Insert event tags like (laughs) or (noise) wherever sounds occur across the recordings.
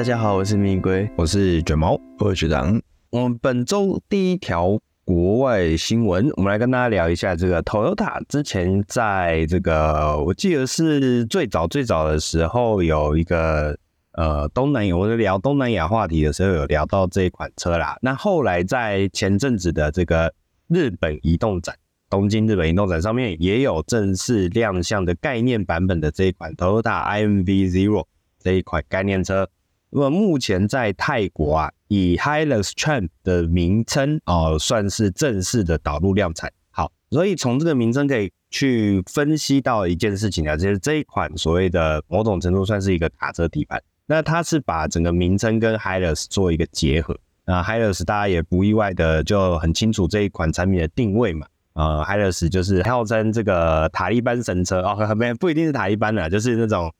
大家好，我是蜜龟，我是卷毛，我是学长。我们本周第一条国外新闻，我们来跟大家聊一下这个 Toyota。之前在这个，我记得是最早最早的时候，有一个呃东南亚，我在聊东南亚话题的时候，有聊到这一款车啦。那后来在前阵子的这个日本移动展，东京日本移动展上面，也有正式亮相的概念版本的这一款 Toyota IMV Zero 这一款概念车。那么目前在泰国啊，以 Hilux Tramp 的名称哦，算是正式的导入量产。好，所以从这个名称可以去分析到一件事情啊，就是这一款所谓的某种程度算是一个卡车底盘。那它是把整个名称跟 Hilux 做一个结合。那 Hilux 大家也不意外的就很清楚这一款产品的定位嘛。呃，Hilux 就是号称这个塔利班神车哦，没不一定是塔利班的，就是那种。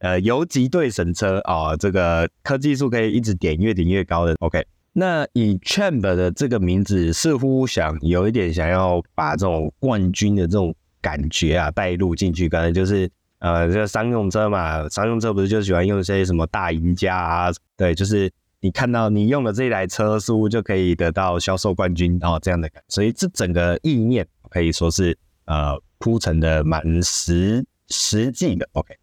呃，游击队神车啊、哦，这个科技树可以一直点，越点越高的。OK，那以 Champ 的这个名字，似乎想有一点想要把这种冠军的这种感觉啊带入进去，可能就是呃，这个商用车嘛，商用车不是就喜欢用一些什么大赢家啊？对，就是你看到你用了这一台车，似乎就可以得到销售冠军哦这样的感。所以这整个意念可以说是呃铺陈的蛮实实际的。OK。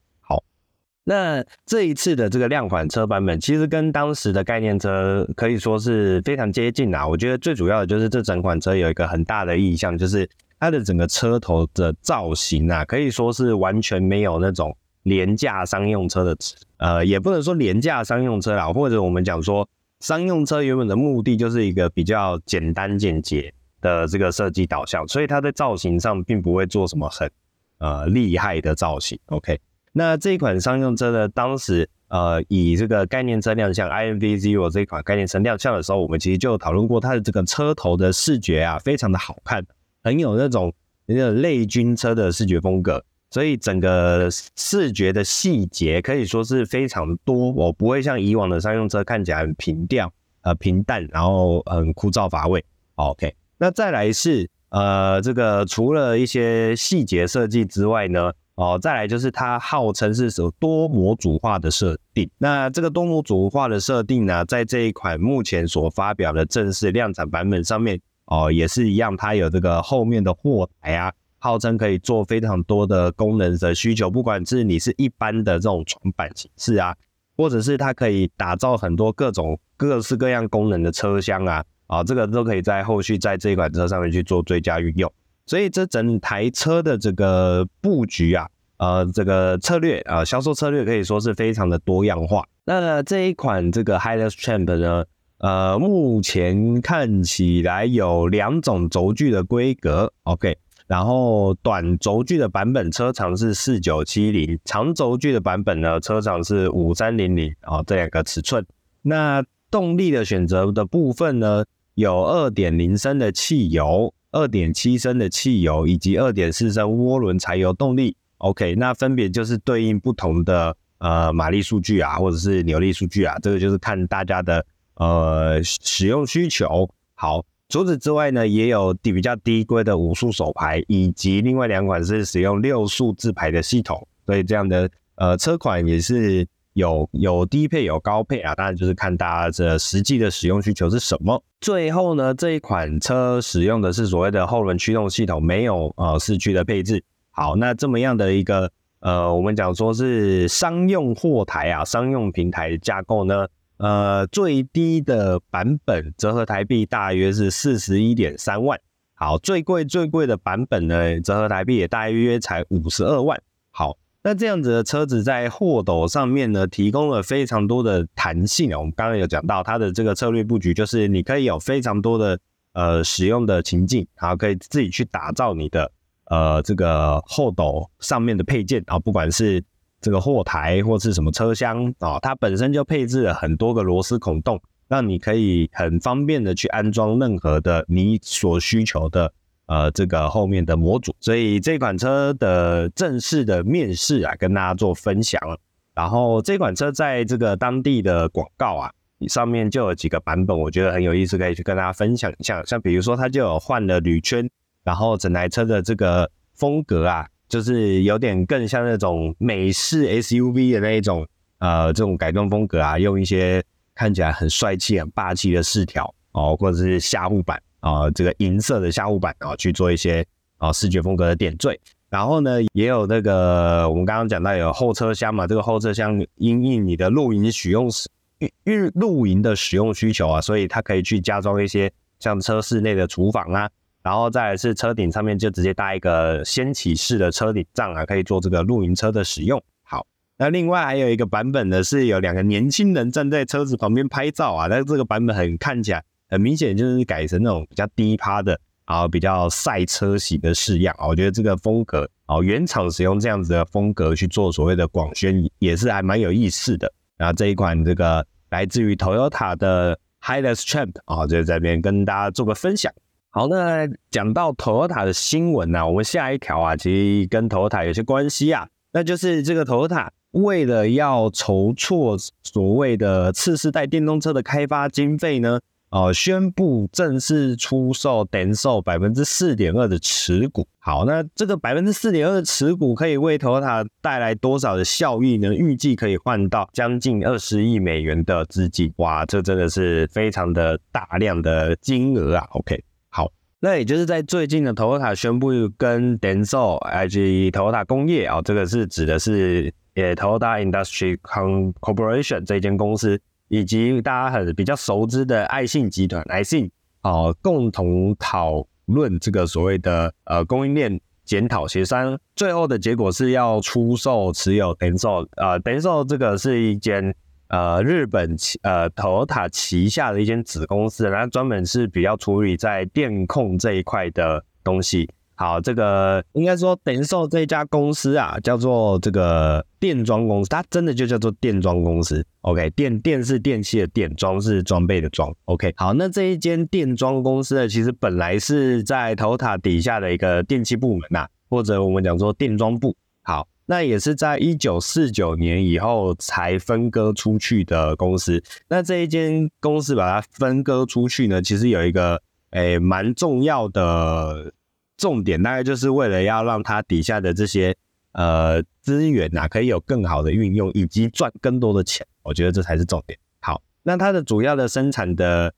那这一次的这个量产车版本，其实跟当时的概念车可以说是非常接近啊。我觉得最主要的就是这整款车有一个很大的意象，就是它的整个车头的造型啊，可以说是完全没有那种廉价商用车的，呃，也不能说廉价商用车啦，或者我们讲说商用车原本的目的就是一个比较简单简洁的这个设计导向，所以它在造型上并不会做什么很呃厉害的造型。OK。那这一款商用车呢，当时呃以这个概念车亮相，i n v zero 这一款概念车亮相的时候，我们其实就讨论过它的这个车头的视觉啊，非常的好看，很有那种那种类军车的视觉风格，所以整个视觉的细节可以说是非常多，我不会像以往的商用车看起来很平调呃平淡，然后很枯燥乏味。OK，那再来是呃这个除了一些细节设计之外呢。哦，再来就是它号称是有多模组化的设定。那这个多模组化的设定呢，在这一款目前所发表的正式量产版本上面，哦，也是一样，它有这个后面的货台啊，号称可以做非常多的功能的需求，不管是你是一般的这种床板形式啊，或者是它可以打造很多各种各式各样功能的车厢啊，啊，这个都可以在后续在这一款车上面去做最佳运用。所以这整台车的这个布局啊，呃，这个策略啊，销售策略可以说是非常的多样化。那这一款这个 Hilux Tramp 呢，呃，目前看起来有两种轴距的规格，OK，然后短轴距的版本车长是四九七零，长轴距的版本呢，车长是五三零零啊，这两个尺寸。那动力的选择的部分呢，有二点零升的汽油。二点七升的汽油以及二点四升涡轮柴油动力，OK，那分别就是对应不同的呃马力数据啊，或者是扭力数据啊，这个就是看大家的呃使用需求。好，除此之外呢，也有比较低规的五速手排，以及另外两款是使用六速自排的系统，所以这样的呃车款也是。有有低配有高配啊，当然就是看大家这实际的使用需求是什么。最后呢，这一款车使用的是所谓的后轮驱动系统，没有呃四驱的配置。好，那这么样的一个呃，我们讲说是商用货台啊，商用平台架构呢，呃，最低的版本折合台币大约是四十一点三万。好，最贵最贵的版本呢，折合台币也大约才五十二万。好。那这样子的车子在货斗上面呢，提供了非常多的弹性啊。我们刚刚有讲到它的这个策略布局，就是你可以有非常多的呃使用的情境，然后可以自己去打造你的呃这个货斗上面的配件啊，不管是这个货台或是什么车厢啊，它本身就配置了很多个螺丝孔洞，让你可以很方便的去安装任何的你所需求的。呃，这个后面的模组，所以这款车的正式的面试啊，跟大家做分享。然后这款车在这个当地的广告啊，上面就有几个版本，我觉得很有意思，可以去跟大家分享一下。像比如说，它就有换了铝圈，然后整台车的这个风格啊，就是有点更像那种美式 SUV 的那一种呃这种改装风格啊，用一些看起来很帅气、很霸气的饰条哦，或者是下护板、啊，这个银色的下护板啊、去做一些啊、视觉风格的点缀。然后呢，也有那个我们刚刚讲到有后车厢嘛，这个后车厢因应你的露营使用时，因为露营的使用需求啊，所以它可以去加装一些像车室内的厨房啊。然后再是车顶上面就直接搭一个掀起式的车顶帐啊，可以做这个露营车的使用。好，那另外还有一个版本呢，是有两个年轻人站在车子旁边拍照啊。那这个版本很看起来很明显就是改成那种比较低趴的，啊比较赛车型的式样啊。我觉得这个风格啊，原厂使用这样子的风格去做所谓的广宣，也是还蛮有意思的。然后这一款这个来自于 Toyota 的 HiLess Champ 啊，就在这边跟大家做个分享。好，那讲到 Toyota 的新闻呢、啊，我们下一条啊，其实跟 Toyota 有些关系啊，那就是这个 Toyota 为了要筹措所谓的次世代电动车的开发经费呢，呃，宣布正式出售 Denso 百分之四点二的持股。好，那这个百分之四点二的持股可以为 Toyota 带来多少的效益呢？预计可以换到将近二十亿美元的资金。哇，这真的是非常的大量的金额啊。OK 好。那也就是在最近的 Toyota 宣布跟 Denso 以及 Toyota 工业啊，这个是指的是 Toyota Industry Corporation 这间公司，以及大家很比较熟知的爱信集团 Aisin 啊，共同讨论这个所谓的呃供应链检讨协商，最后的结果是要出售持有 Denso 啊，Denso 这个是一间。呃，日本旗呃，Toyota 旗下的一间子公司，然后专门是比较处理在电控这一块的东西。好，这个应该说等于说这家公司啊，叫做这个电装公司，它真的就叫做电装公司。OK，电电是电器的电，装是装备的装。OK，好，那这一间电装公司呢，其实本来是在头塔底下的一个电器部门呐、或者我们讲说电装部。好。那也是在一九四九年以后才分割出去的公司。那这一间公司把它分割出去呢，其实有一个诶蛮重要的重点，大概就是为了要让它底下的这些呃资源呐，可以有更好的运用，以及赚更多的钱。我觉得这才是重点。好，那它的主要的生产的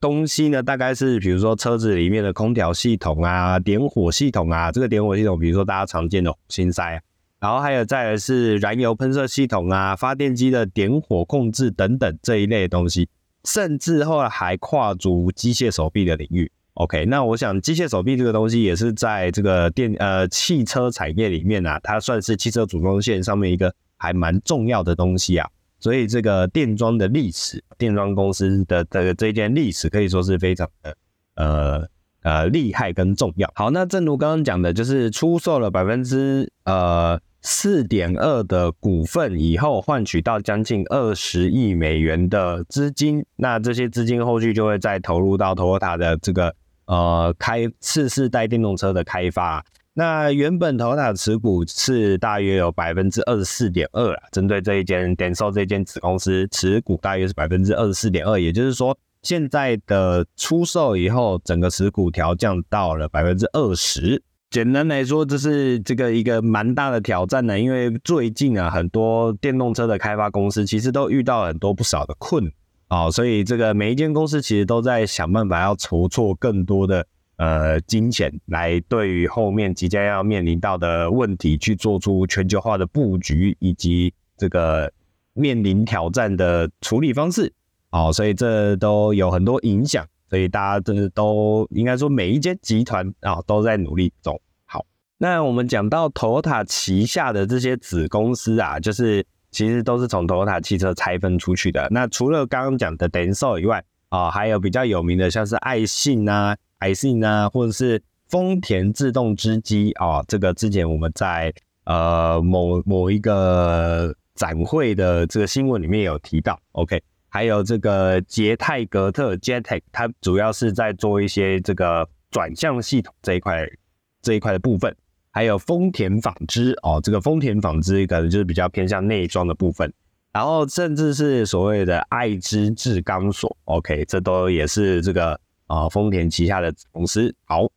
东西呢，大概是比如说车子里面的空调系统啊、点火系统啊，这个点火系统，比如说大家常见的火星塞啊。然后还有再来是燃油喷射系统啊，发电机的点火控制等等这一类的东西，甚至后来还跨足机械手臂的领域。OK，那我想机械手臂这个东西也是在这个电呃汽车产业里面啊，它算是汽车组装线上面一个还蛮重要的东西啊。所以这个电装的历史，电装公司的的这件历史可以说是非常的呃。呃，厉害跟重要。好，那正如刚刚讲的，就是出售了百分之呃四点二的股份以后，换取到将近二十亿美元的资金。那这些资金后续就会再投入到 Toyota 的这个呃开次世代电动车的开发。那原本 Toyota 持股是大约有百分之二十四点二啊，针对这一间 Denso 这间子公司持股大约是百分之二十四点二，也就是说。现在的出售以后，整个持股调降到了百分之二十。简单来说，这是这个一个蛮大的挑战呢。因为最近啊，很多电动车的开发公司其实都遇到很多不少的困啊，所以这个每一间公司其实都在想办法要筹措更多的呃金钱，来对于后面即将要面临到的问题去做出全球化的布局，以及这个面临挑战的处理方式。好，所以这都有很多影响，所以大家真的都应该说每一间集团啊都在努力中。好，那我们讲到 Toyota 旗下的这些子公司啊，就是其实都是从 Toyota 汽车拆分出去的。那除了刚刚讲的 Denso 以外啊，还有比较有名的像是爱信啊、爱信啊，或者是丰田自动织机啊，这个之前我们在呃某某一个展会的这个新闻里面有提到。OK。还有这个捷泰格特 Jetek 它主要是在做一些这个转向系统这一块这一块的部分。还有丰田纺织哦，这个丰田纺织可能就是比较偏向内装的部分。然后甚至是所谓的爱知制钢所，OK，这都也是这个啊丰田旗下的公司。好，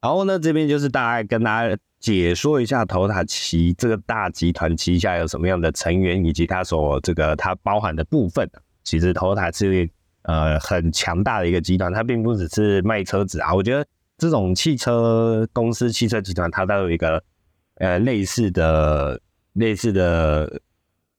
然后呢这边就是大概跟大家解说一下 Toyota 旗这个大集团旗下有什么样的成员，以及它所这个它包含的部分。其实 Toyota 是呃很强大的一个集团，它并不只是卖车子啊。我觉得这种汽车公司、汽车集团，它都有一个呃类似的类似的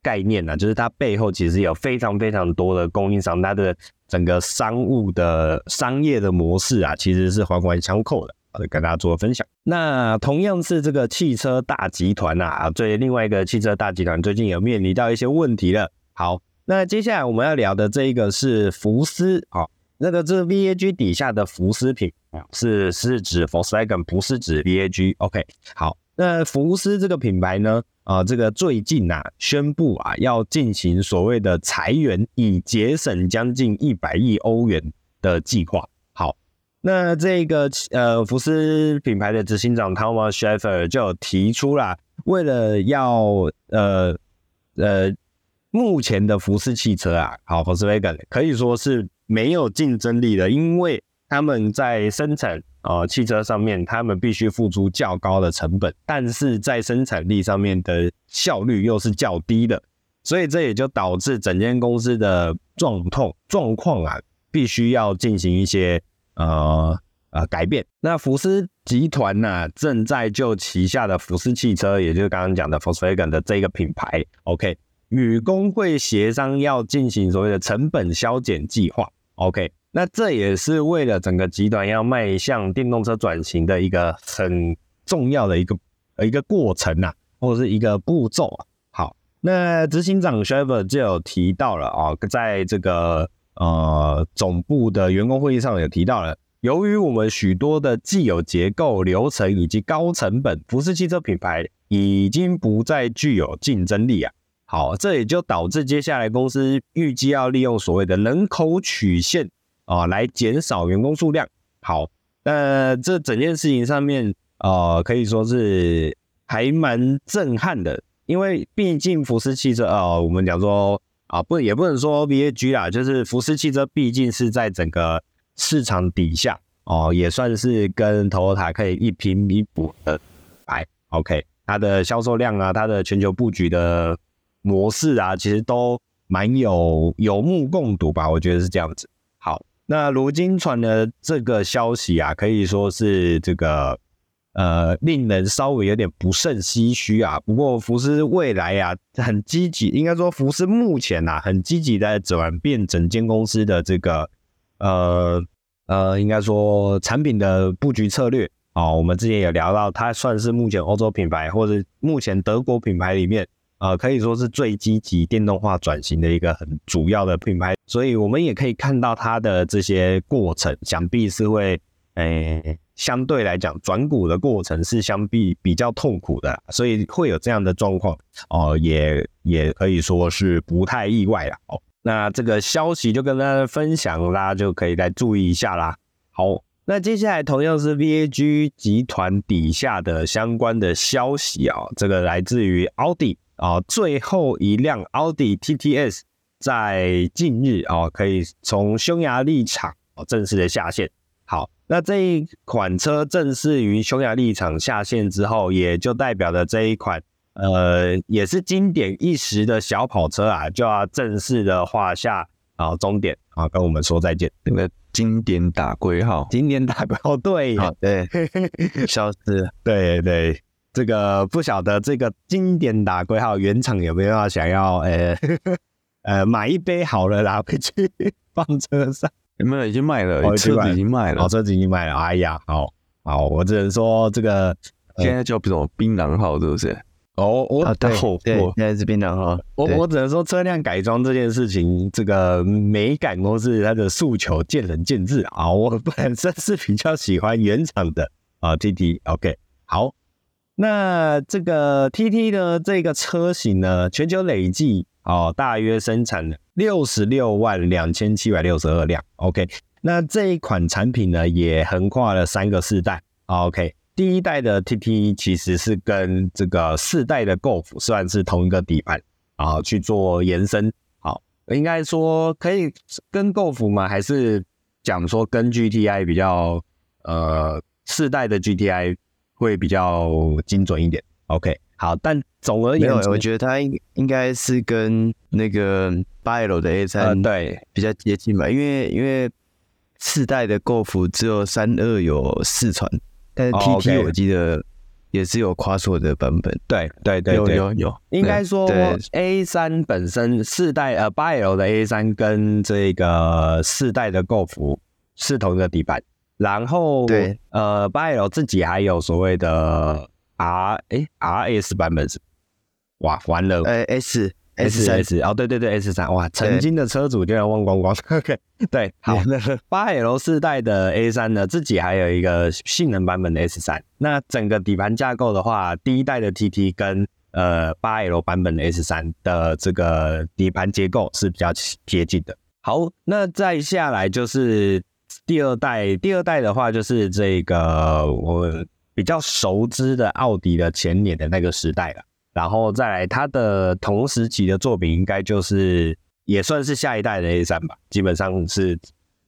概念呢，就是它背后其实有非常非常多的供应商，它的整个商务的商业的模式啊，其实是环环相扣的。好的，跟大家做分享。那同样是这个汽车大集团呐，啊，最另外一个汽车大集团最近有面临到一些问题了。好，那接下来我们要聊的这一个是福斯，好，那个这 VAG 底下的福斯品是是指 Volkswagen，不是指 VAG。OK，好，那福斯这个品牌呢，啊，这个最近啊宣布啊要进行所谓的裁员，以节省将近一百亿欧元的计划。好那这个呃，福斯品牌的执行长 Thomas Schaefer 就提出啦，为了要呃呃，目前的福斯汽车啊，好，Volkswagen 可以说是没有竞争力的，因为他们在生产呃汽车上面，他们必须付出较高的成本，但是在生产力上面的效率又是较低的，所以这也就导致整间公司的状况状况啊，必须要进行一些。呃呃，改变。那福斯集团呢、正在就旗下的福斯汽车，也就是刚刚讲的 Volkswagen 的这个品牌，OK，与工会协商要进行所谓的成本削减计划，OK，那这也是为了整个集团要迈向电动车转型的一个很重要的一个一个过程呐、或者是一个步骤啊。好，那执行长 s h e v e r 就有提到了啊，在这个。呃，总部的员工会议上有提到了，由于我们许多的既有结构、流程以及高成本，福斯汽车品牌已经不再具有竞争力啊。好，这也就导致接下来公司预计要利用所谓的人口曲线啊，来减少员工数量。好，那这整件事情上面，呃，可以说是还蛮震撼的，因为毕竟福斯汽车啊，呃，我们讲说。啊，不，也不能说 VAG 啦，就是福斯汽车，毕竟是在整个市场底下哦，也算是跟 Toyota 可以一拼弥补的牌。OK，它的销售量啊，它的全球布局的模式啊，其实都蛮有有目共睹吧，我觉得是这样子。好，那如今传的这个消息啊，可以说是这个。呃，令人稍微有点不胜唏嘘啊。不过福斯未来啊，很积极，应该说福斯目前啊，很积极在转变整间公司的这个呃呃，应该说产品的布局策略啊、哦。我们之前也聊到，它算是目前欧洲品牌或者目前德国品牌里面、呃，可以说是最积极电动化转型的一个很主要的品牌。所以我们也可以看到它的这些过程，想必是会诶。相对来讲，转股的过程是相比比较痛苦的，所以会有这样的状况哦，也也可以说是不太意外了哦。那这个消息就跟大家分享，大家就可以来注意一下啦。好，那接下来同样是 VAG 集团底下的相关的消息啊，这个来自于奥迪啊，最后一辆奥迪 TTS 在近日啊，可以从匈牙利厂正式的下线。好。那这一款车正式于匈牙利厂下线之后，也就代表着这一款呃也是经典一时的小跑车啊，就要正式的画下啊终点啊，跟我们说再见。那个经典打归号，经典打归号，(laughs) 对，对，消失了，对对，这个不晓得这个经典打龟号原厂有没有想要呃 (laughs) 呃买一杯好了拿回去放车上。有没有已经卖了？哦、车子已经卖了，哦，车子已经卖了。哎呀，好好，我只能说这个、呃、现在叫什么槟榔号，是不是？哦，我啊，对对，现在是槟榔号。我我只能说车辆改装这件事情，这个美感都是它的诉求，见仁见智啊。我本身是比较喜欢原厂的啊，TT。OK，好，那这个 TT 的这个车型呢，全球累计。哦，大约生产了六十六万两千七百六十二辆。OK，那这一款产品呢，也横跨了三个世代。OK，第一代的 TT 其实是跟这个四代的 Golf 算是同一个底盘啊，去做延伸。好，应该说可以跟 Golf 吗？还是讲说跟 GTI 比较？呃，四代的 GTI 会比较精准一点。OK，好，但总而言之，我觉得它应应该是跟那个八 L 的 A 三对。比较接近吧，因为因为四代的 Golf 只有三二有四传，但是 TT 我记得也是有夸错的版本，对对对，有有有，应该说 A 三本身四代呃八 L 的 A 三跟这个四代的 Golf 是同一个底盘，然后对呃八 L 自己还有所谓的。R 哎，RS 版本是哇，完了，呃 S S S 哦，对对对 S 三哇，曾经的车主就要忘光光。(laughs) OK，(laughs) 对，好，八 L 四代的 A 三呢，自己还有一个性能版本的 S 三。那整个底盘架构的话，第一代的 TT 跟呃八 L 版本的 S 三的这个底盘结构是比较接近的。好，那再下来就是第二代，第二代的话就是这个我。比较熟知的奥迪的前年的那个时代了，然后再来它的同时期的作品，应该就是也算是下一代的 A3 吧，基本上是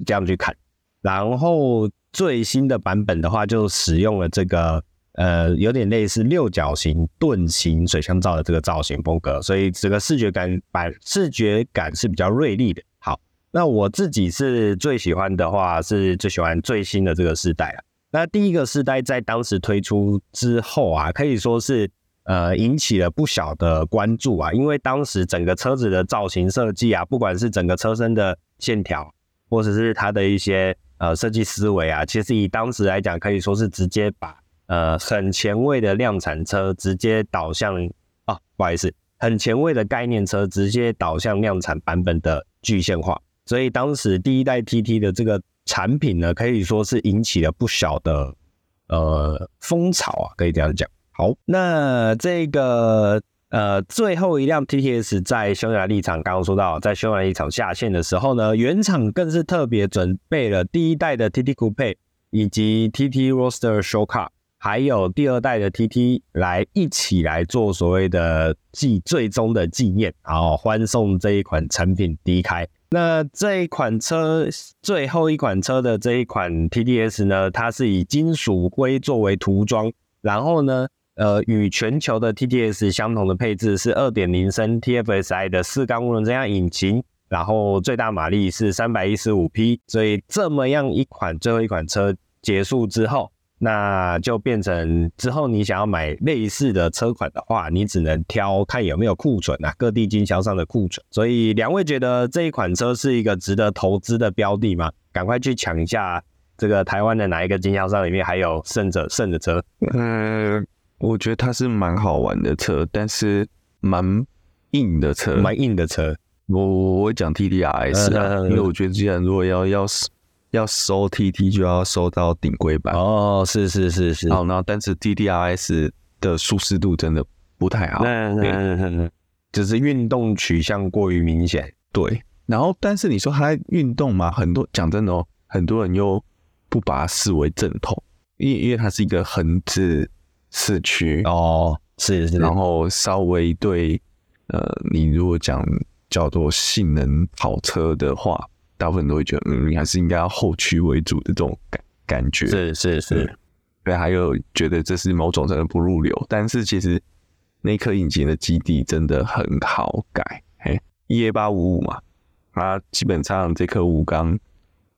这样去看。然后最新的版本的话，就使用了这个呃有点类似六角形盾形水箱罩的这个造型风格，所以整个视觉感版视觉感是比较锐利的。那我自己是最喜欢的话，是最喜欢最新的这个世代啊。那第一个世代在当时推出之后啊，可以说是呃引起了不小的关注啊，因为当时整个车子的造型设计啊，不管是整个车身的线条，或者是它的一些呃设计思维啊，其实以当时来讲，可以说是直接把呃很前卫的量产车直接导向啊，不好意思，很前卫的概念车直接导向量产版本的具现化，所以当时第一代 TT 的这个。产品呢，可以说是引起了不小的呃风潮啊，可以这样讲。好，那这个呃最后一辆 TTS 在匈牙利厂，刚刚说到在匈牙利厂下线的时候呢，原厂更是特别准备了第一代的 TT Coupe 以及 TT Roadster Show Car，还有第二代的 TT 来一起来做所谓的纪最终的纪念，然后欢送这一款产品离开。那这一款车，最后一款车的这一款 TDS 呢，它是以金属灰作为涂装，然后呢，呃，与全球的 TDS 相同的配置是二点零升 TFSI 的四缸涡轮增压引擎，然后最大马力是三百一十五匹，所以这么样一款最后一款车结束之后。那就变成之后你想要买类似的车款的话，你只能挑看有没有库存啊，各地经销商的库存。所以两位觉得这一款车是一个值得投资的标的吗？赶快去抢一下这个台湾的哪一个经销商里面还有剩着剩的车？嗯、呃，我觉得它是蛮好玩的车，但是蛮硬的车，蛮硬的车。我我会讲 T D R S 啊，因为我觉得既然如果要要是。要收 TT 就要收到顶规版哦，是是是是。好，然后但是 TDRS 的舒适度真的不太好，嗯嗯嗯，就是运动取向过于明显。对，然后但是你说它运动嘛，很多讲真的哦，很多人又不把它视为正统，因为因为它是一个横置四驱哦，是是，然后稍微对呃，你如果讲叫做性能跑车的话。大部分都会觉得，嗯，你还是应该要后驱为主的这种感感觉，是是是，对，还有觉得这是某种程度不入流，但是其实那颗引擎的基底真的很好改，嘿，EA 八五五嘛，它基本上这颗五缸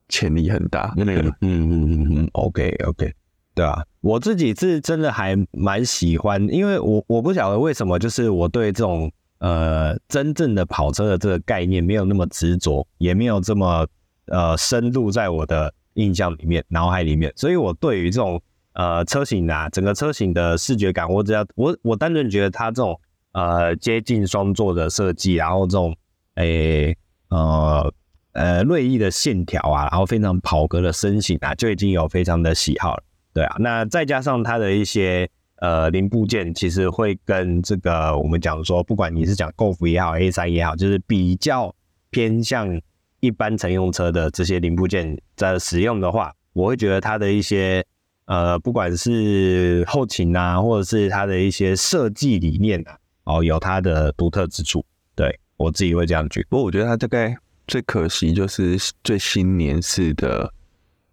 潜力很大，那个，嗯嗯嗯嗯，OK OK，对啊，我自己是真的还蛮喜欢，因为我我不晓得为什么，就是我对这种。呃，真正的跑车的这个概念没有那么执着，也没有这么呃深入在我的印象里面、脑海里面，所以我对于这种呃车型啊，整个车型的视觉感，我只要我我单纯觉得它这种呃接近双座的设计，然后这种诶、呃呃锐利的线条啊，然后非常跑格的身形啊，就已经有非常的喜好了，对啊，那再加上它的一些。呃，零部件其实会跟这个我们讲说，不管你是讲 Golf 也好，A3 也好，就是比较偏向一般乘用车的这些零部件在使用的话，我会觉得它的一些呃，不管是后勤啊，或者是它的一些设计理念啊，哦，有它的独特之处。对，我自己会这样觉。不过我觉得它大概最可惜就是最新年式的，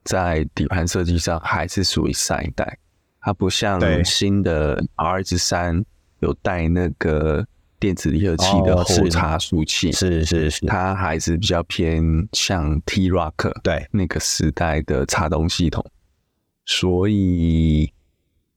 在底盘设计上还是属于上一代。它不像新的 RS 三有带那个电子离合器的后差速器，是是是，它还是比较偏向 T Rock 对。那个时代的插动系统，所以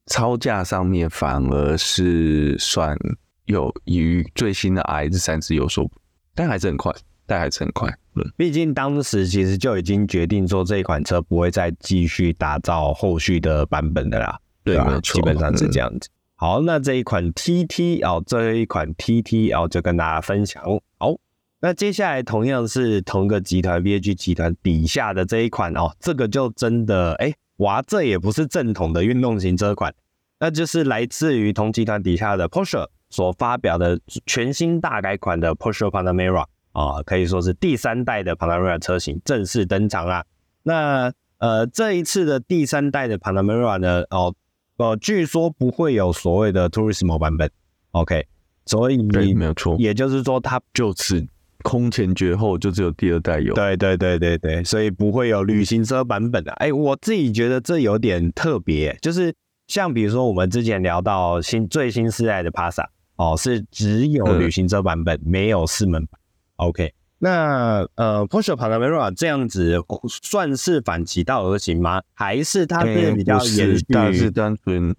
超价上面反而是算有与最新的 RS 三是有所，但还是很快。但还是很快，嗯，毕竟当时其实就已经决定说这一款车不会再继续打造后续的版本的啦，对吧？基本上是这样子。嗯、好，那这一款 TT 哦，这一款 TT 哦，就跟大家分享。好，那接下来同样是同一个集团 VAG 集团底下的这一款哦，这个就真的哎，哇，这也不是正统的运动型车款，那就是来自于同集团底下的 Porsche 所发表的全新大改款的 Porsche Panamera。啊，可以说是第三代的 Panamera 车型正式登场啦。那呃，这一次的第三代的 Panamera 呢，哦，呃，据说不会有所谓的 Turismo 版本。OK，所以对，没有错，也就是说它就此空前绝后，就只有第二代有。对对对对对，所以不会有旅行车版本的。哎，我自己觉得这有点特别，就是像比如说我们之前聊到新最新世代的 Passa 哦，是只有旅行车版本，嗯、没有四门版。OK，那呃，Porsche Panamera 这样子算是反其道而行吗？还是它是比较延续？但是单纯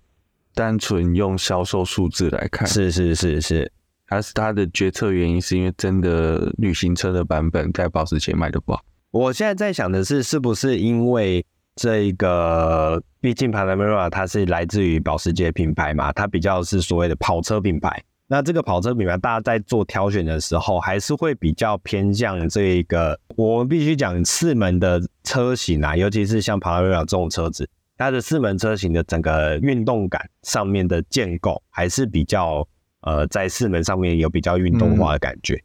单纯用销售数字来看，是是是是，还是它的决策原因是因为真的旅行车的版本在保时捷卖的不好？我现在在想的是，是不是因为这个，毕竟 Panamera 它是来自于保时捷品牌嘛，它比较是所谓的跑车品牌。那这个跑车品牌，大家在做挑选的时候，还是会比较偏向这个。我们必须讲四门的车型啊，尤其是像 Panamera 这种车子，它的四门车型的整个运动感上面的建构，还是比较呃，在四门上面有比较运动化的感觉。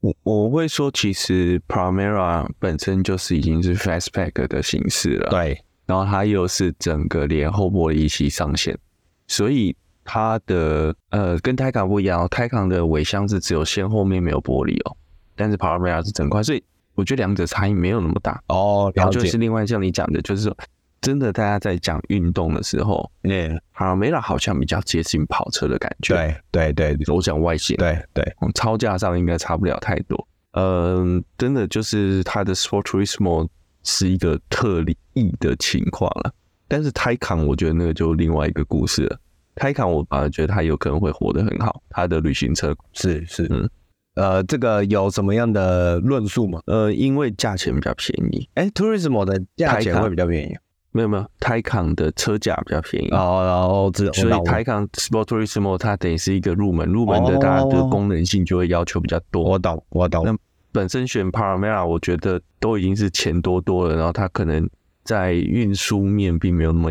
我、嗯、我会说，其实 Primera 本身就是已经是 Fastback 的形式了，对。然后它又是整个连后玻璃一起上线，所以。它的呃跟 Taycan 不一样，Taycan 的尾箱是只有先后面没有玻璃哦，但是 Panamera 是整块，所以我觉得两者差异没有那么大哦。然后就是另外像你讲的，就是说真的大家在讲运动的时候，嗯，Panamera 好像比较接近跑车的感觉，对对对，我讲外形，对对，超价上应该差不了太多。嗯，真的就是它的 Sport Turismo 是一个特例的情况了，但是 Taycan 我觉得那个就另外一个故事了。Taycan 我反而觉得他有可能会活得很好，他的旅行车是是嗯呃，这个有什么样的论述吗？呃，因为价钱比较便宜。哎，Tourismo 的价钱会比较便宜？没有没有，Taycan 的车价比较便宜。哦，然后这所以 Taycan Sport Turismo 它等于是一个入门，入门的大家的功能性就会要求比较多。我懂我懂。那本身选 Panamera 我觉得都已经是钱多多了，然后它可能在运输面并没有那么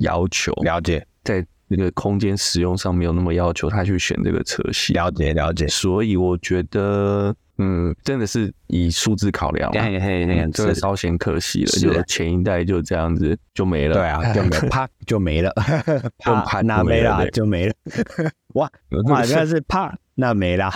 要求。了解，在。那个空间使用上没有那么要求，他去选这个车系。了解了解，所以我觉得，嗯，真的是以数字考量，嘿嘿嘿，这稍显可惜了。就前一代就这样子就没了，对啊，就没啪 (laughs) 就没了，啪那没了就没了。哇 (laughs) 哇，原来是啪那没了，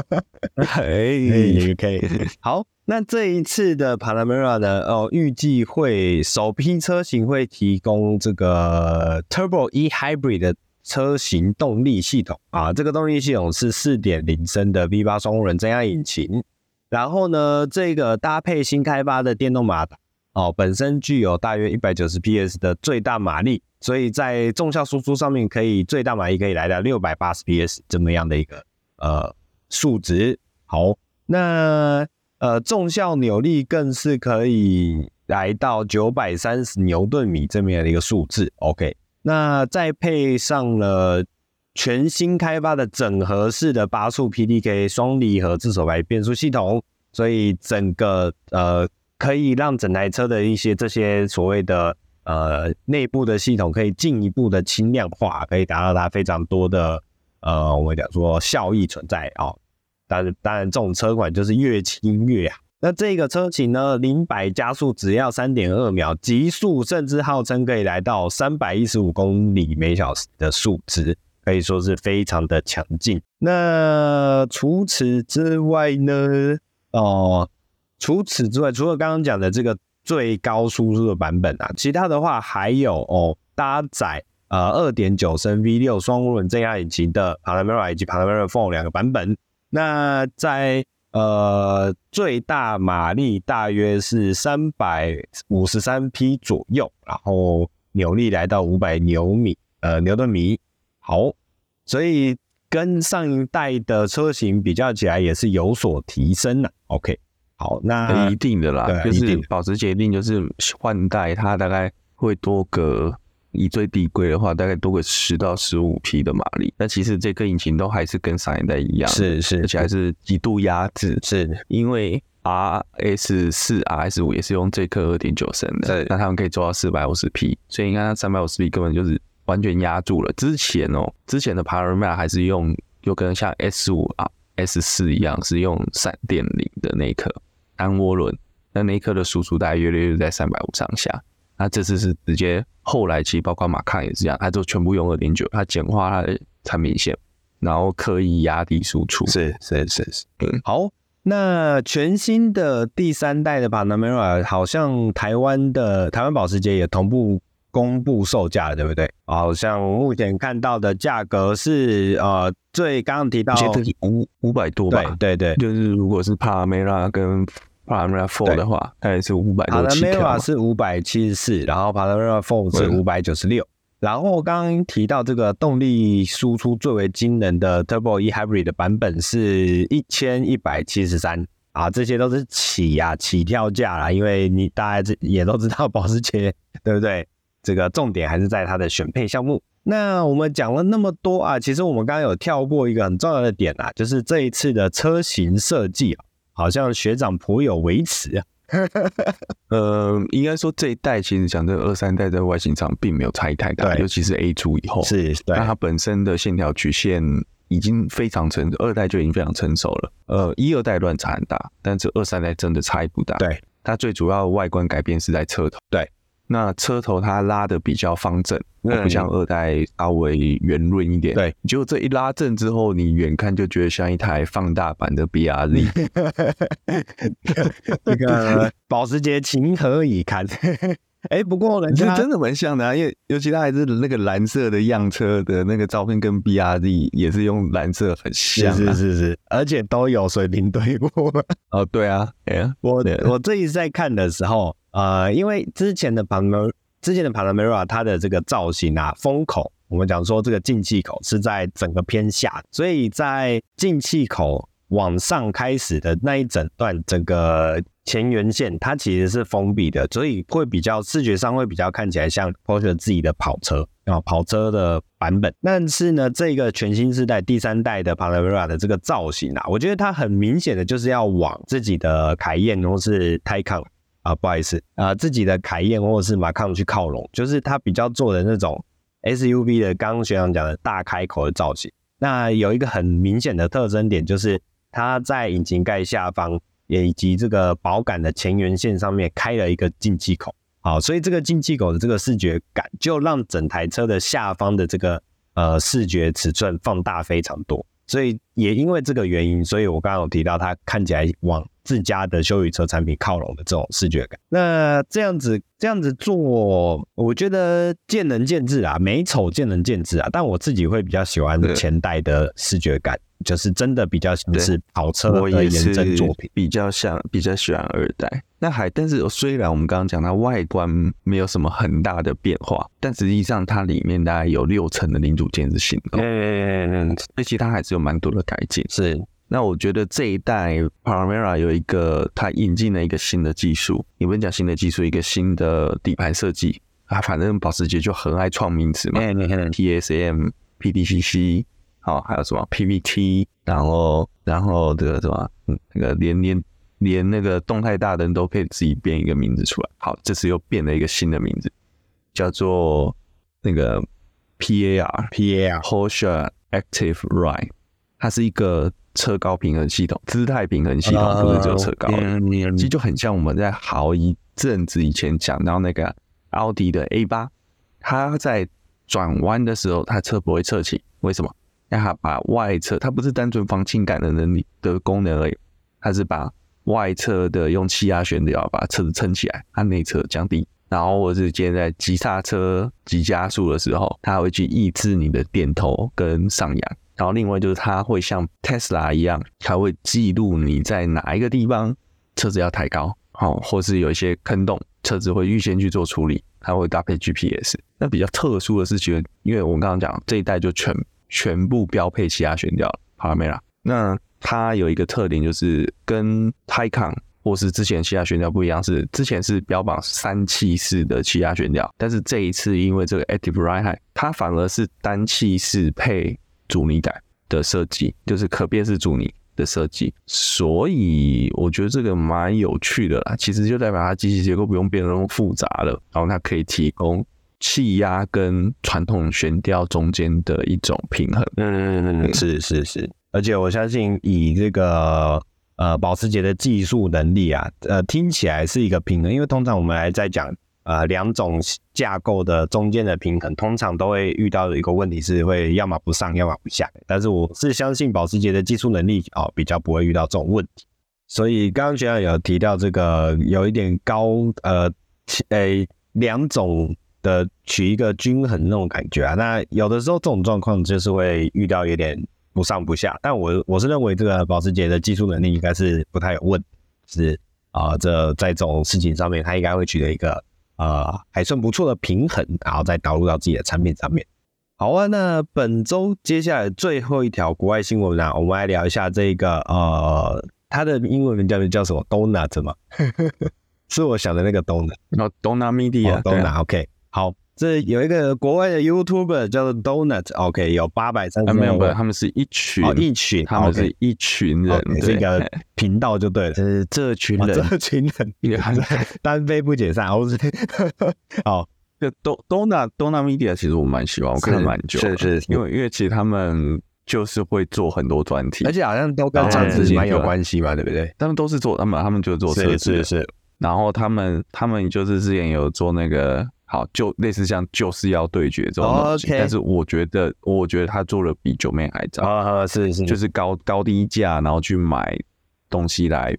(laughs) 哎，可以好。那这一次的 Panamera 呢？哦，预计会首批车型会提供这个 Turbo E Hybrid 的车型动力系统啊，这个动力系统是四点零升的 V 八双涡轮增压引擎，然后呢，这个搭配新开发的电动马达哦，本身具有大约一百九十 PS 的最大马力，所以在重效输出上面可以最大马力可以来到六百八十 PS 这么样的一个呃数值。好，那。呃，重效扭力更是可以来到九百三十牛顿米这么样的一个数字。OK，那再配上了全新开发的整合式的八速 PDK 双离合自手排变速系统，所以整个呃可以让整台车的一些这些所谓的呃内部的系统可以进一步的轻量化，可以达到它非常多的呃我们讲说效益存在啊。哦但是当然，这种车款就是越轻越好。那这个车型呢，零百加速只要三点二秒，极速甚至号称可以来到三百一十五公里每小时的数值，可以说是非常的强劲。那除此之外呢？哦，除此之外，除了刚刚讲的这个最高输出的版本啊，其他的话还有哦，搭载。呃二点九升 V 六双涡轮增压引擎的 Panamera 以及 Panamera Four 两个版本。那在呃最大马力大约是三百五十三匹左右，然后扭力来到五百牛米呃牛顿米。好，所以跟上一代的车型比较起来也是有所提升了。OK。好，那一定的啦，对就是保时捷一定就是换代，它大概会多个，以最低规的话，大概多个十到十五匹的马力。那其实这个引擎都还是跟上一代一样，是是，而且还是极度压制，是因为 RS 四、RS 五也是用这颗二点九升的，是那他们可以做到四百五十匹，所以你看它三百五十匹根本就是完全压住了。之前哦，之前的 Panamera 还是用，就跟像 S 五啊、S 四一样，是用闪电零的那一颗。单涡轮，那那一颗的输出大约略略在三百五上下。那这次是直接后来其实包括马卡也是这样，它就全部用二点九，它简化它的产品线，然后刻意压低输出。是是是是，嗯。好，那全新的第三代的 Panamera 好像台湾的台湾保时捷也同步公布售价了，对不对？好像目前看到的价格是呃，最刚刚提到五五百多吧？对对对，就是如果是 Panamera 跟 Panamera Four 的话，大概是五百多起跳。Panamera 是五百七十四，然后 Panamera Four 是五百九十六。然后刚刚提到这个动力输出最为惊人的 Turbo E Hybrid 的版本是一千一百七十三啊，这些都是起呀、啊、起跳价啦，因为你大家也都知道保时捷对不对？这个重点还是在它的选配项目。那我们讲了那么多啊，其实我们刚刚有跳过一个很重要的点啊，就是这一次的车型设计啊。好像学长颇有微词啊，(laughs) 呃，应该说这一代其实讲这个二三代在外形上并没有差异太大，尤其是 A 柱以后，是，对，那它本身的线条曲线已经非常成熟，二代就已经非常成熟了，呃，一二代乱差很大，但这二三代真的差异不大，对，它最主要的外观改变是在车头，对。那车头它拉的比较方正，不像二代稍微圆润一点。对，结果这一拉正之后，你远看就觉得像一台放大版的 BRZ。(laughs) 那个保时捷情何以堪？(laughs) 哎、欸，不过人家真的蛮像的啊，因为尤其它还是那个蓝色的样车的那个照片，跟 BRZ 也是用蓝色很像，是是是，而且都有水平对过。哦，对啊，哎呀，我我这一次在看的时候。呃，因为之前的 Panamera，之前的 Panamera 它的这个造型啊，风口，我们讲说这个进气口是在整个偏下，所以在进气口往上开始的那一整段，整个前缘线它其实是封闭的，所以会比较视觉上会比较看起来像 Porsche 自己的跑车啊，跑车的版本。但是呢，这个全新世代第三代的 Panamera 的这个造型啊，我觉得它很明显的就是要往自己的凯宴或是 Taycan。啊，不好意思啊，自己的凯宴或者是马康去靠拢，就是他比较做的那种 SUV 的，刚刚学长讲的大开口的造型。那有一个很明显的特征点，就是它在引擎盖下方，也以及这个保杆的前缘线上面开了一个进气口。好，所以这个进气口的这个视觉感，就让整台车的下方的这个呃视觉尺寸放大非常多。所以也因为这个原因，所以我刚刚有提到它看起来往自家的休旅车产品靠拢的这种视觉感。那这样子这样子做，我觉得见仁见智啊，美丑见仁见智啊。但我自己会比较喜欢前代的视觉感。就是真的比较像是跑车的验证作品，比较像比较喜欢二代。那还但是虽然我们刚刚讲它外观没有什么很大的变化，但实际上它里面大概有六成的零组件是新的。嗯嗯嗯，所以其他还是有蛮多的改进。是，那我觉得这一代 Panamera 有一个它引进了一个新的技术，也不能讲新的技术，一个新的底盘设计啊。反正保时捷就很爱创名词嘛，TSM、PDCC。好，还有什么 PPT，然后然后这个什么，嗯，那个连连连那个动态大灯都可以自己变一个名字出来。好，这次又变了一个新的名字，叫做那个 PAR PAR Porsche Active Ride，它是一个车高平衡系统，姿态平衡系统，不是只有车高。其实就很像我们在好一阵子以前讲到那个奥迪的 A 八，它在转弯的时候，它车不会侧倾，为什么？让它把外侧，它不是单纯防倾杆的能力的功能而已，它是把外侧的用气压悬吊把车子撑起来，它内侧降低。然后或者是今天在急刹车、急加速的时候，它会去抑制你的点头跟上扬。然后另外就是它会像 Tesla 一样，它会记录你在哪一个地方车子要抬高，好，或是有一些坑洞，车子会预先去做处理，它会搭配 GPS。那比较特殊的是，觉得因为我们刚刚讲这一代就全全部标配气压悬吊了，好了没啦？那它有一个特点就是跟 Taycan 或是之前气压悬吊不一样，是之前是标榜三气式的气压悬吊，但是这一次因为这个 Active Ride，它反而是单气式配阻尼杆的设计，就是可变式阻尼的设计，所以我觉得这个蛮有趣的啦。其实就代表它机械结构不用变得那么复杂了，然后它可以提供气压跟传统悬吊中间的一种平衡。嗯嗯嗯嗯，是是是，而且我相信以这个。呃，保时捷的技术能力啊，呃，听起来是一个平衡，因为通常我们还在讲呃两种架构的中间的平衡，通常都会遇到的一个问题是会要么不上，要么不下。但是我是相信保时捷的技术能力哦，比较不会遇到这种问题。所以刚刚学长有提到这个有一点高呃，诶两种的取一个均衡那种感觉啊，那有的时候这种状况就是会遇到有点。不上不下，但我我是认为这个保时捷的技术能力应该是不太有问题，是啊、呃，这在这种事情上面，它应该会取得一个呃还算不错的平衡，然后再导入到自己的产品上面。好啊，那本周接下来最后一条国外新闻呢，我们来聊一下这个呃，它的英文名叫叫什么？Donut 吗？(laughs) 是我想的那个 Donut，哦，Donut Media，Donut，OK，好。这有一个国外的 YouTuber 叫做 Donut，OK，有八百三十万。没有，他们是一群，哦，一群，他们是一群人，这个频道就对了。是这群人，这群人，(laughs) (laughs) 单飞不解散。哦，好，就 Donut Donut Media，其实我蛮喜欢，我看了蛮久。是是，因为因为其实他们就是会做很多专题，而且好像都跟这样子蛮有关系嘛，对不对？他们都是做，他们他们就做设计，是是。然后他们他们就是之前有做那个。好，就类似像就是要对决这种东西，但是我觉得，我觉得他做的比九妹还早。啊，是是，就是高高低价，然后去买东西来，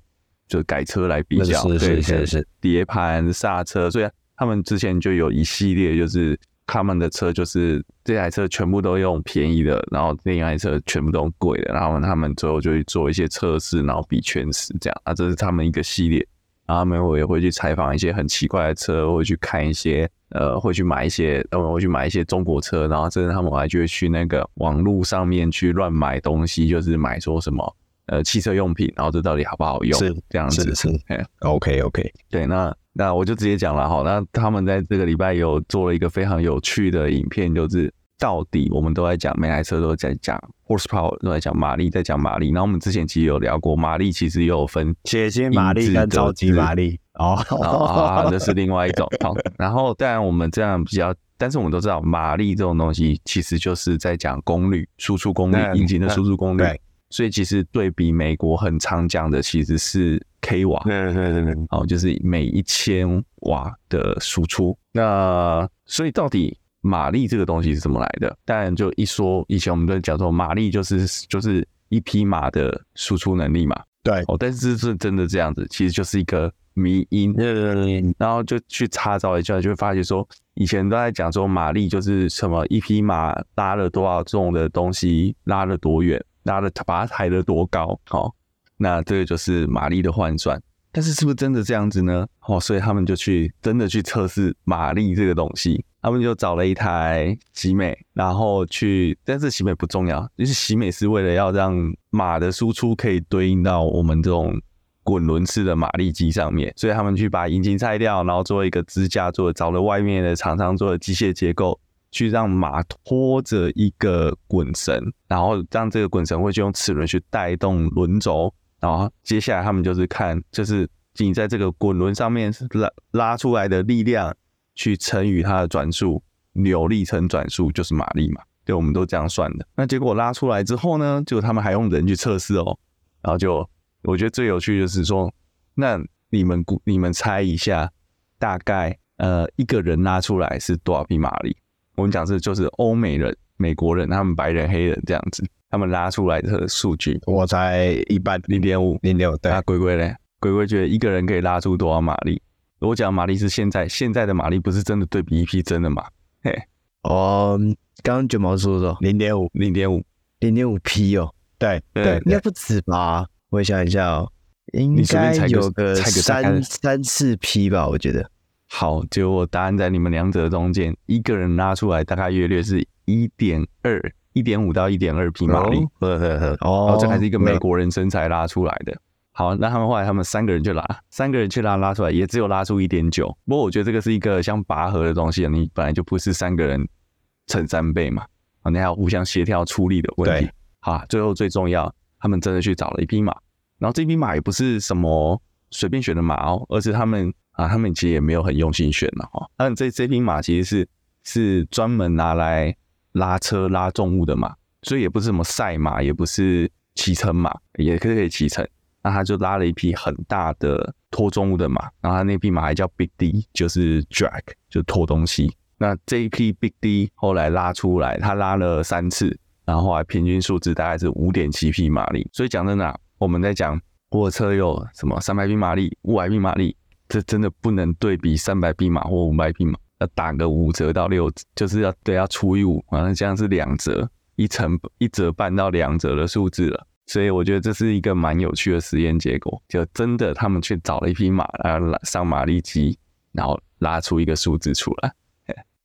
就是改车来比较，是是是是，碟盘、刹车，所以他们之前就有一系列，就是他们的车就是这台车全部都用便宜的，然后另一台车全部都用贵的，然后他们最后就去做一些测试，然后比全时这样，啊，这是他们一个系列。然后他们也会去采访一些很奇怪的车，会去看一些，呃，会去买一些，呃，会去买一些中国车，然后甚至他们还就会去那个网络上面去乱买东西，就是买说什么，呃，汽车用品，然后这到底好不好用？是这样子，是，是，OK OK，对，那那我就直接讲了哈，那他们在这个礼拜有做了一个非常有趣的影片，就是。到底我们都在讲，每台车都在讲 horsepower，都在讲马力，在讲马力。然后我们之前其实有聊过，马力其实也有分节节马力跟超级马力哦，啊，这是另外一种。好，然后当然我们这样比较，但是我们都知道，马力这种东西其实就是在讲功率、输出功率、引擎的输出功率。所以其实对比美国很常讲的其实是 k 瓦，对对对对，哦，就是每一千瓦的输出。那所以到底？马力这个东西是怎么来的？当然，就一说，以前我们都讲说马力就是就是一匹马的输出能力嘛。对哦，但是是真的这样子，其实就是一个迷因。嗯，然后就去查找一下，就会发现说，以前都在讲说马力就是什么一匹马拉了多少重的东西，拉了多远，拉了把它抬了多高。好、哦，那这个就是马力的换算。但是是不是真的这样子呢？哦，所以他们就去真的去测试马力这个东西。他们就找了一台喜美，然后去，但是喜美不重要，就是喜美是为了要让马的输出可以对应到我们这种滚轮式的马力机上面，所以他们去把引擎拆掉，然后做一个支架，做找了外面的厂商做的机械结构，去让马拖着一个滚绳，然后让这个滚绳会去用齿轮去带动轮轴，然后接下来他们就是看，就是仅在这个滚轮上面拉拉出来的力量。去乘以它的转速，扭力乘转速就是马力嘛，对，我们都这样算的。那结果拉出来之后呢，就他们还用人去测试哦，然后就我觉得最有趣就是说，那你们估你们猜一下，大概呃一个人拉出来是多少匹马力？我们讲是就是欧美人、美国人，他们白人、黑人这样子，他们拉出来的数据，我猜一般零点五，零点五。对，那龟龟嘞？龟龟觉得一个人可以拉出多少马力？我讲马力是现在现在的马力，不是真的对比一匹真的马。嘿，哦，刚刚卷毛说的零点五，零点五，零点五匹哦。对对，应该不止吧？我想一下哦，应该有个三三四匹吧，我觉得。好，结果答案在你们两者中间，一个人拉出来大概约略是一点二、一点五到一点二匹马力。呵呵呵，哦，这还是一个美国人身材拉出来的。好，那他们后来他们三个人去拉，三个人去拉拉出来也只有拉出一点九。不过我觉得这个是一个像拔河的东西啊，你本来就不是三个人乘三倍嘛，啊，你还要互相协调出力的问题。对，好，最后最重要，他们真的去找了一匹马，然后这匹马也不是什么随便选的马哦，而是他们啊，他们其实也没有很用心选的哈。但这这匹马其实是是专门拿来拉车拉重物的马，所以也不是什么赛马，也不是骑乘马，也可以可以骑乘。那他就拉了一匹很大的拖重物的马，然后他那匹马还叫 Big D，就是 drag，就拖东西。那这一匹 Big D 后来拉出来，他拉了三次，然后后来平均数值大概是五点七匹马力。所以讲真的，我们在讲货车有什么三百匹马力、五百匹马力，这真的不能对比三百匹马或五百匹马，要打个五折到六折，就是要对要除以五，好像这样是两折，一成一折半到两折的数字了。所以我觉得这是一个蛮有趣的实验结果，就真的他们去找了一匹马，然后上马力机，然后拉出一个数字出来。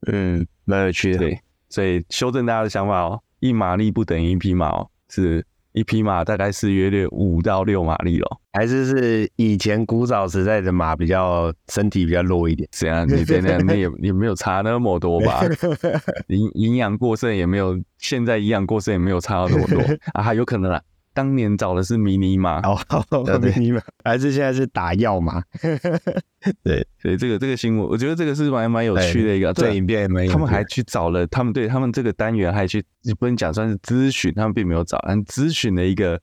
嗯，蛮有趣的。对，所以修正大家的想法哦，一马力不等于一匹马哦，是一匹马大概是约略五到六马力咯。还是是以前古早时代的马比较身体比较弱一点？这样你这样，那也也没有差那么多吧？(laughs) 营营养过剩也没有，现在营养过剩也没有差到那么多 (laughs) 啊，有可能啦。当年找的是迷你马，哦，(laughs) 迷你马，还是现在是打药马？(laughs) 对，所以这个这个新闻，我觉得这个是蛮蛮有趣的一个。这影片也没有，他们还去找了，他们对他们这个单元还去，不能讲算是咨询，他们并没有找，但咨询了一个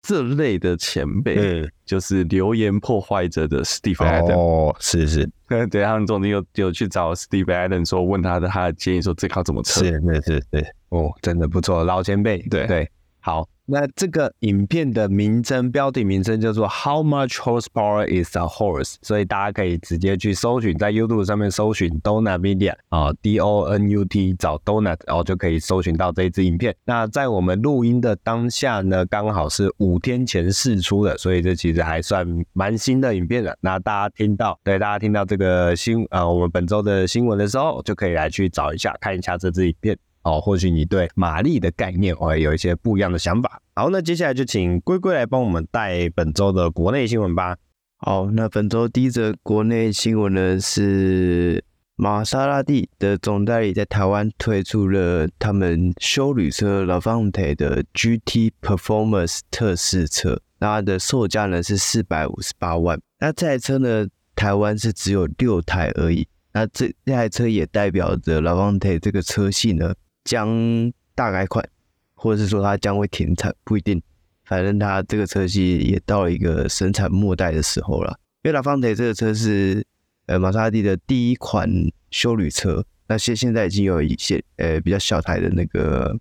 这类的前辈，嗯，就是留言破坏者的 Steve Adam。哦，是是，(laughs) 对，他们中间有有去找 Steve Adam 说，问他的他的建议，说这靠怎么测？是是是，对，哦，真的不错，老前辈，对对，好。那这个影片的名称标题名称叫做 How much horsepower is a horse？所以大家可以直接去搜寻，在 YouTube 上面搜寻 Donut Media 啊，D O N U T 找 Donut，然后就可以搜寻到这一支影片。那在我们录音的当下呢，刚好是五天前释出的，所以这其实还算蛮新的影片了。那大家听到，对大家听到这个新呃我们本周的新闻的时候，就可以来去找一下，看一下这支影片。哦，或许你对马力的概念会有一些不一样的想法。好，那接下来就请龟龟来帮我们带本周的国内新闻吧。好，那本周第一则国内新闻呢是玛莎拉蒂的总代理在台湾推出了他们休旅车 Lavante 的 GT Performance 特试车，那它的售价呢是四百五十八万。那这台车呢，台湾是只有六台而已。那这这台车也代表着 Lavante 这个车系呢。将大改款，或者是说它将会停产，不一定。反正它这个车系也到了一个生产末代的时候了。因为 Levante 这个车是呃玛莎拉蒂的第一款休旅车，那现现在已经有一些呃比较小台的那个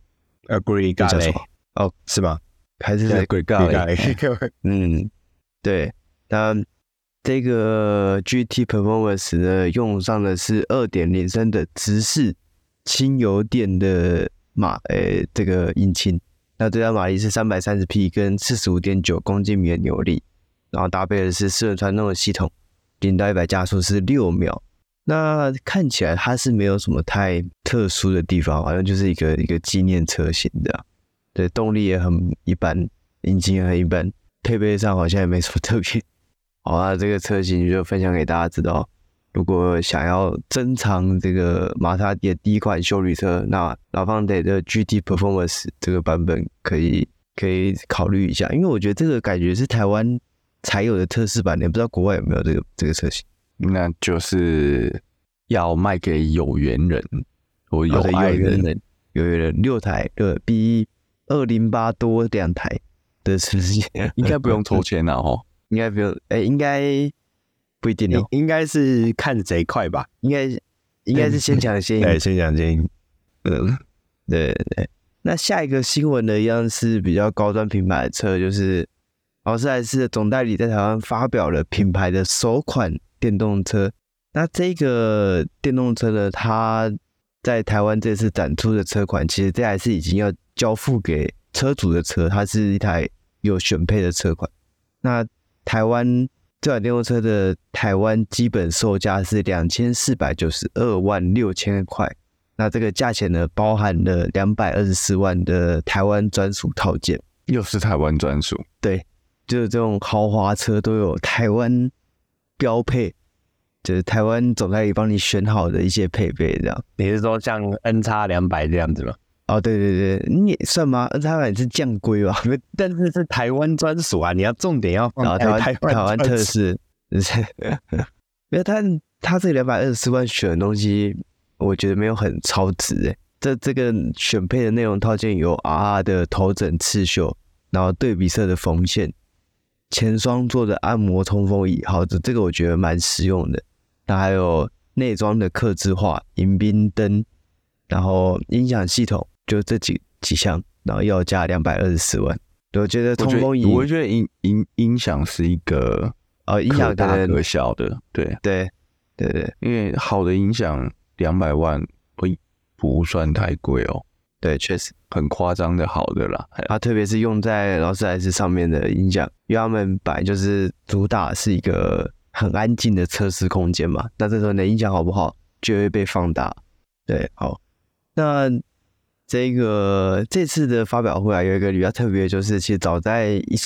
Agregale 哦，是吗？还是 Agregale 嗯，对。那这个 GT Performance 呢，用上的是二点零升的直四。轻油电的马，诶、这个引擎，那最大马力是三百三十匹，跟四十五点九公斤米的扭力，然后搭配的是四轮传动的系统，零到一百加速是六秒。那看起来它是没有什么太特殊的地方，好像就是一个一个纪念车型的。对，动力也很一般，引擎也很一般，配备上好像也没什么特别。好啊，这个车型就分享给大家知道。如果想要珍藏这个玛莎拉蒂的第一款修旅车，那 Levante 的 GT Performance 这个版本可以可以考虑一下，因为我觉得这个感觉是台湾才有的特仕版，也不知道国外有没有这个这个车型。那就是要卖给有缘人，我有爱的人，有缘人六台，的，比二零八多两台的车型，应该不用抽签了哦，(laughs) 应该不用，哎、欸，应该。不一定哦，应该是看贼快吧？应该应该是先抢先赢，对，先抢先赢。嗯，对对对。那下一个新闻呢，一样是比较高端品牌的车，就是劳斯莱斯的总代理在台湾发表了品牌的首款电动车。那这个电动车呢，它在台湾这次展出的车款，其实这还是已经要交付给车主的车，它是一台有选配的车款。那台湾这款电动车的台湾基本售价是两千四百九十二万六千块。那这个价钱呢，包含了两百二十四万的台湾专属套件，又是台湾专属。对，就是这种豪华车都有台湾标配，就是台湾总代理帮你选好的一些配备，这样。你是说像 N 叉两百这样子吗？哦，对对对，你也算吗？NX 两百是降规吧？(laughs) 但是是台湾专属啊，你要重点要放台湾台湾特色，就是，因为它它这两百二十四万选的东西。我觉得没有很超值诶，这这个选配的内容套件有 RR 的头枕刺绣，然后对比色的缝线，前双座的按摩通风椅，好，这这个我觉得蛮实用的。那还有内装的刻字化迎宾灯，然后音响系统，就这几几项，然后要加两百二十四万。我觉得通风椅，我觉得音音音响是一个呃音响大可小的，对对对对，因为好的音响。两百万不不算太贵哦，对，确实很夸张的好的啦。它特别是用在劳斯莱斯上面的音响，因为他们本来就是主打是一个很安静的测试空间嘛。那这时候你的音响好不好，就会被放大。对，好，那这个这次的发表会啊，有一个比较特别，就是其实早在一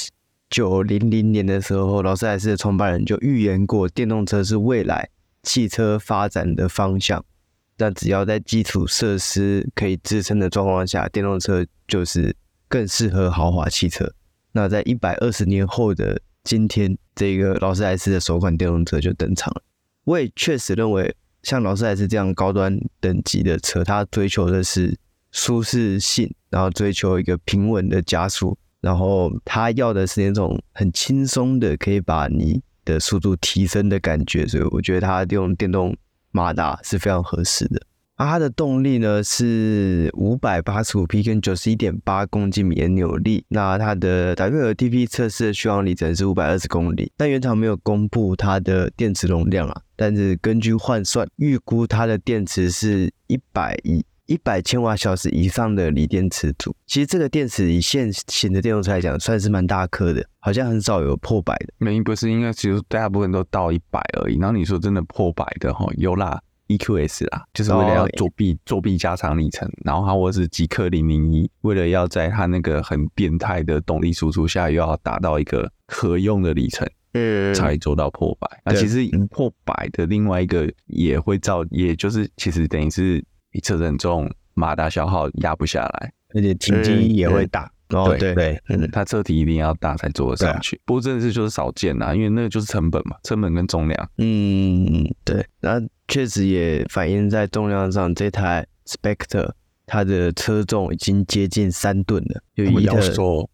九零零年的时候，劳斯莱斯的创办人就预言过，电动车是未来汽车发展的方向。那只要在基础设施可以支撑的状况下，电动车就是更适合豪华汽车。那在一百二十年后的今天，这个劳斯莱斯的首款电动车就登场了。我也确实认为，像劳斯莱斯这样高端等级的车，它追求的是舒适性，然后追求一个平稳的加速，然后它要的是那种很轻松的，可以把你的速度提升的感觉。所以我觉得它用电动。马达是非常合适的，啊，它的动力呢是五百八十五匹跟九十一点八公斤米的扭力，那它的 WLTP 测试的续航里程是五百二十公里，但原厂没有公布它的电池容量啊，但是根据换算，预估它的电池是一百一一百千瓦小时以上的锂电池组。其实这个电池以现行的电动车来讲，算是蛮大颗的，好像很少有破百的。没，不是，应该其实大部分都到一百而已。然后你说真的破百的哈，有啦，EQS 啦，就是为了要作弊作弊加长里程。然后它或是极氪零零一，为了要在它那个很变态的动力输出下，又要达到一个可用的里程，嗯，才做到破百。那其实破百的另外一个也会造，也就是其实等于是。你车子很重，马达消耗压不下来，而且体积也会大。哦、嗯，对对，嗯，它车体一定要大才坐得上去。不过真的是就是少见呐，因为那个就是成本嘛，成本跟重量。嗯，对，那确实也反映在重量上，这台 Spectre。它的车重已经接近三吨了，就以一个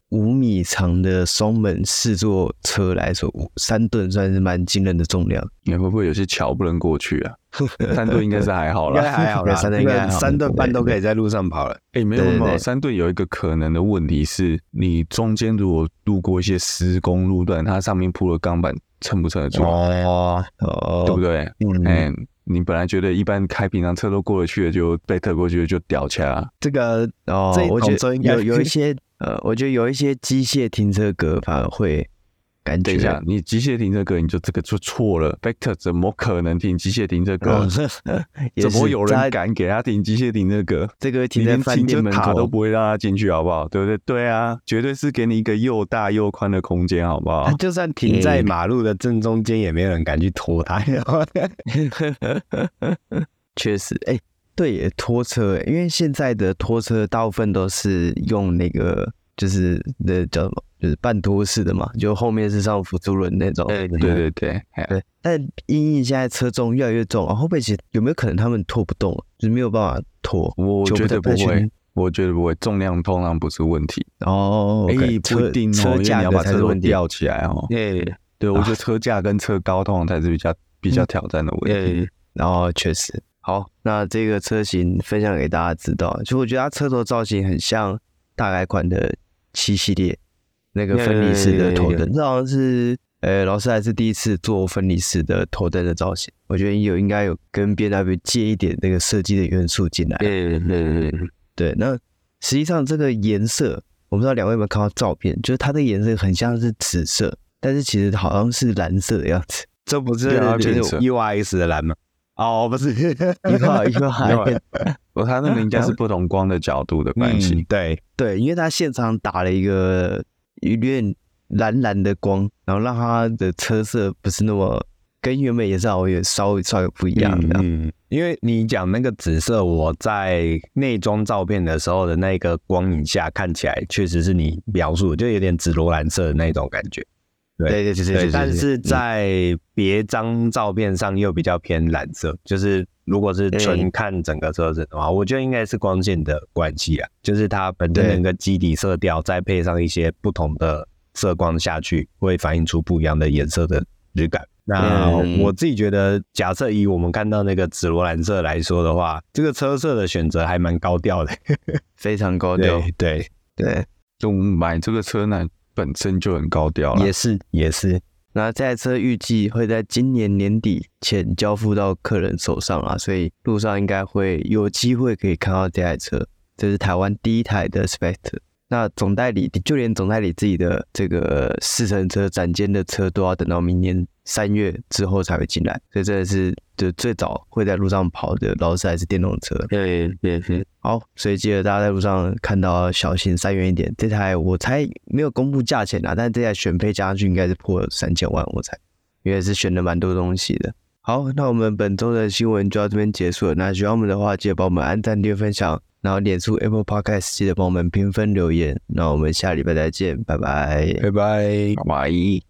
五米长的双门四座车来说，三吨算是蛮惊人的重量。你会不会有些桥不能过去啊？(laughs) 三吨应该是还好了，应该还好啦，三吨应该三吨半都可以在路上跑了。哎、欸，没有没有，三吨有一个可能的问题是，你中间如果路过一些施工路段，它上面铺了钢板，撑不撑得住？哦哦，对不对？嗯。欸你本来觉得一般开平常车都过得去的，就被特过去的就掉卡。这个哦，我觉得有有一 (laughs) 些呃，我觉得有一些机械停车格反而会。等一下，你机械停车格，你就这个就错了。Vector 怎么可能停机械停车格？(laughs) 怎么有人敢给他停机械停车格？这个停在饭店门口都不会让他进去，好不好？对不对？对啊，绝对是给你一个又大又宽的空间，好不好？就算停在马路的正中间，也没有人敢去拖他。(laughs) 确实，哎、欸，对耶，拖车，因为现在的拖车大部分都是用那个，就是那叫什么？就是半托式的嘛，就后面是上辅助轮那种。对对对对，对。(laughs) 但因为现在车重越来越重啊，后背其实有没有可能他们拖不动，就是没有办法拖？我觉得不会，我觉得不会，重量通常不是问题。哦，哎、欸，不一定哦，车架要把车头吊起来哦。对，对，我觉得车架跟车高通常才是比较 (laughs) 比较挑战的问题。对，然后确实好，那这个车型分享给大家知道，就我觉得它车头造型很像大改款的七系列。那个分离式的头灯，这好像是诶呃，劳斯还是第一次做分离式的头灯的造型，我觉得有应该有跟 BMW 借一点那个设计的元素进来。对对对对。那实际上这个颜色，我不知道两位有没有看到照片，就是它的颜色很像是紫色，但是其实好像是蓝色的样子。这不是就是 URX 的蓝吗？哦，不是，(laughs) 一号一号，(laughs) 哦，它那个应该是不同光的角度的关系。嗯、对对，因为它现场打了一个有点蓝蓝的光，然后让它的车色不是那么跟原本颜色好像也稍微稍微不一样的。嗯，因为你讲那个紫色，我在内装照片的时候的那个光影下看起来，确实是你描述的，就有点紫罗兰色的那种感觉。对对对对，但是在别张照片上又比较偏蓝色，嗯、就是如果是纯看整个车子的话，我觉得应该是光线的关系啊，就是它本身那个基底色调，再配上一些不同的色光下去，会反映出不一样的颜色的质感。那我自己觉得，假设以我们看到那个紫罗兰色来说的话，这个车色的选择还蛮高调的，(laughs) 非常高调。对对对，就买这个车呢。本身就很高调了，也是也是。那这台车预计会在今年年底前交付到客人手上啊，所以路上应该会有机会可以看到这台车。这是台湾第一台的 Spectre。那总代理就连总代理自己的这个试乘车展间的车都要等到明年三月之后才会进来，所以这是就最早会在路上跑的劳斯莱斯电动车。对对对，好，所以记得大家在路上看到小心三元一点。这台我猜没有公布价钱啊，但是这台选配加上去应该是破三千万，我猜，因为是选了蛮多东西的。好，那我们本周的新闻就到这边结束了。那喜欢我们的话，记得帮我们按赞、订阅、分享。然后脸书 Apple Podcast 记得帮我们评分留言，那我们下礼拜再见，拜拜，拜拜，拜拜。